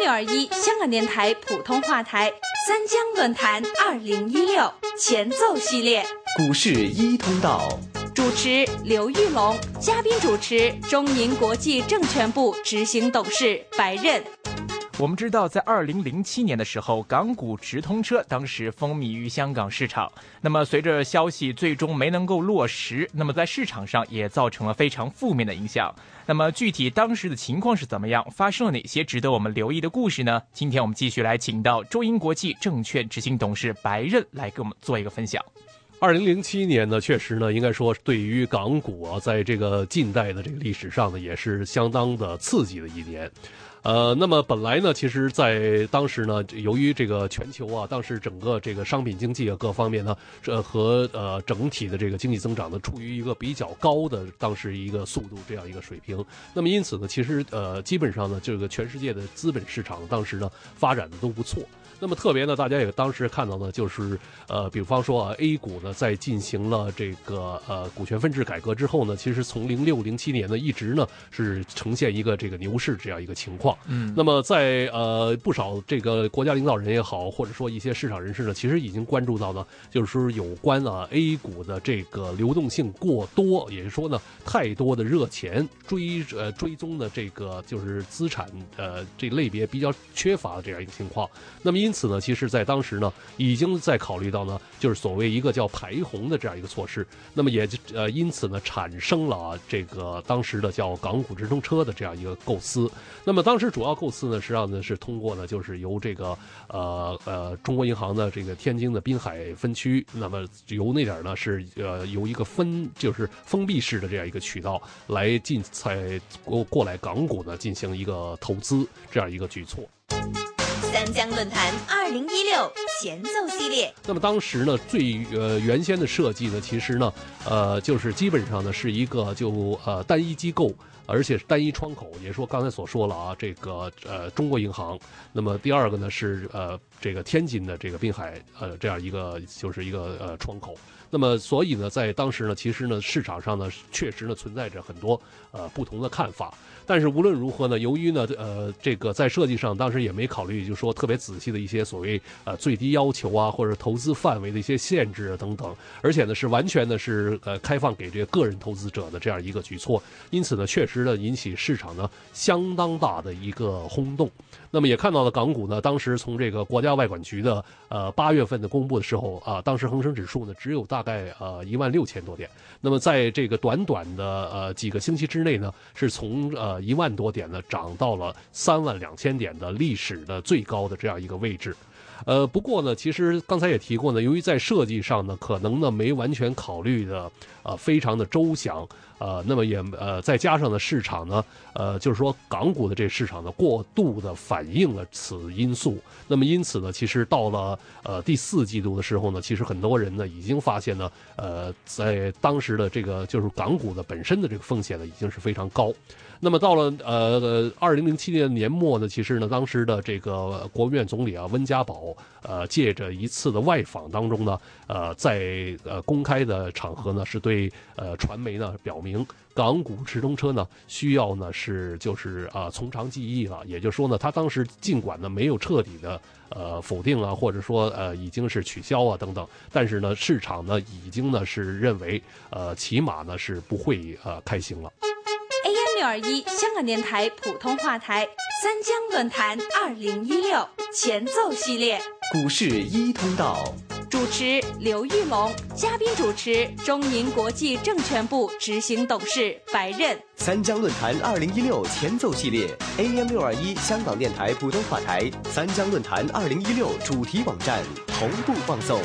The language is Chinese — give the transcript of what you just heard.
六二一香港电台普通话台三江论坛二零一六前奏系列，股市一通道，主持刘玉龙，嘉宾主持中银国际证券部执行董事白刃。我们知道，在二零零七年的时候，港股直通车当时风靡于香港市场。那么，随着消息最终没能够落实，那么在市场上也造成了非常负面的影响。那么，具体当时的情况是怎么样？发生了哪些值得我们留意的故事呢？今天我们继续来请到中银国际证券执行董事白刃来给我们做一个分享。二零零七年呢，确实呢，应该说对于港股啊，在这个近代的这个历史上呢，也是相当的刺激的一年。呃，那么本来呢，其实，在当时呢，由于这个全球啊，当时整个这个商品经济啊各方面呢，这和呃整体的这个经济增长呢，处于一个比较高的当时一个速度这样一个水平。那么因此呢，其实呃基本上呢，这个全世界的资本市场当时呢发展的都不错。那么特别呢，大家也当时看到呢，就是呃，比方说啊，A 股呢在进行了这个呃股权分置改革之后呢，其实从零六零七年呢一直呢是呈现一个这个牛市这样一个情况。嗯，那么在呃不少这个国家领导人也好，或者说一些市场人士呢，其实已经关注到呢，就是说有关啊 A 股的这个流动性过多，也就是说呢太多的热钱追呃追踪的这个就是资产呃这类别比较缺乏的这样一个情况。那么因此呢，其实在当时呢，已经在考虑到呢，就是所谓一个叫排红的这样一个措施。那么也呃因此呢，产生了这个当时的叫港股直通车的这样一个构思。那么当时主要构思呢，实际上呢是通过呢，就是由这个呃呃中国银行的这个天津的滨海分区，那么由那点呢是呃由一个分就是封闭式的这样一个渠道来进才过过来港股呢进行一个投资这样一个举措。三江论坛二零一六前奏系列。那么当时呢，最呃原先的设计呢，其实呢，呃，就是基本上呢是一个就呃单一机构，而且是单一窗口，也说刚才所说了啊，这个呃中国银行。那么第二个呢是呃这个天津的这个滨海呃这样一个就是一个呃窗口。那么所以呢，在当时呢，其实呢市场上呢确实呢存在着很多呃不同的看法。但是无论如何呢，由于呢，呃，这个在设计上当时也没考虑，就是说特别仔细的一些所谓呃最低要求啊，或者投资范围的一些限制啊等等，而且呢是完全的是呃开放给这个个人投资者的这样一个举措，因此呢，确实呢引起市场呢相当大的一个轰动。那么也看到了港股呢，当时从这个国家外管局的呃八月份的公布的时候啊，当时恒生指数呢只有大概呃一万六千多点，那么在这个短短的呃几个星期之内呢，是从呃一万多点呢涨到了三万两千点的历史的最高的这样一个位置。呃，不过呢，其实刚才也提过呢，由于在设计上呢，可能呢没完全考虑的呃非常的周详，呃，那么也呃再加上呢市场呢，呃就是说港股的这市场呢过度的反映了此因素，那么因此呢，其实到了呃第四季度的时候呢，其实很多人呢已经发现呢，呃在当时的这个就是港股的本身的这个风险呢已经是非常高。那么到了呃二零零七年年末呢，其实呢，当时的这个国务院总理啊温家宝，呃借着一次的外访当中呢，呃在呃公开的场合呢，是对呃传媒呢表明，港股直通车呢需要呢是就是啊从长计议了，也就是说呢，他当时尽管呢没有彻底的呃否定啊，或者说呃已经是取消啊等等，但是呢市场呢已经呢是认为呃起码呢是不会呃开行了。AM 六二一香港电台普通话台三江论坛二零一六前奏系列，股市一通道，主持刘玉龙，嘉宾主持中银国际证券部执行董事白任。三江论坛二零一六前奏系列，AM 六二一香港电台普通话台三江论坛二零一六主题网站同步放送。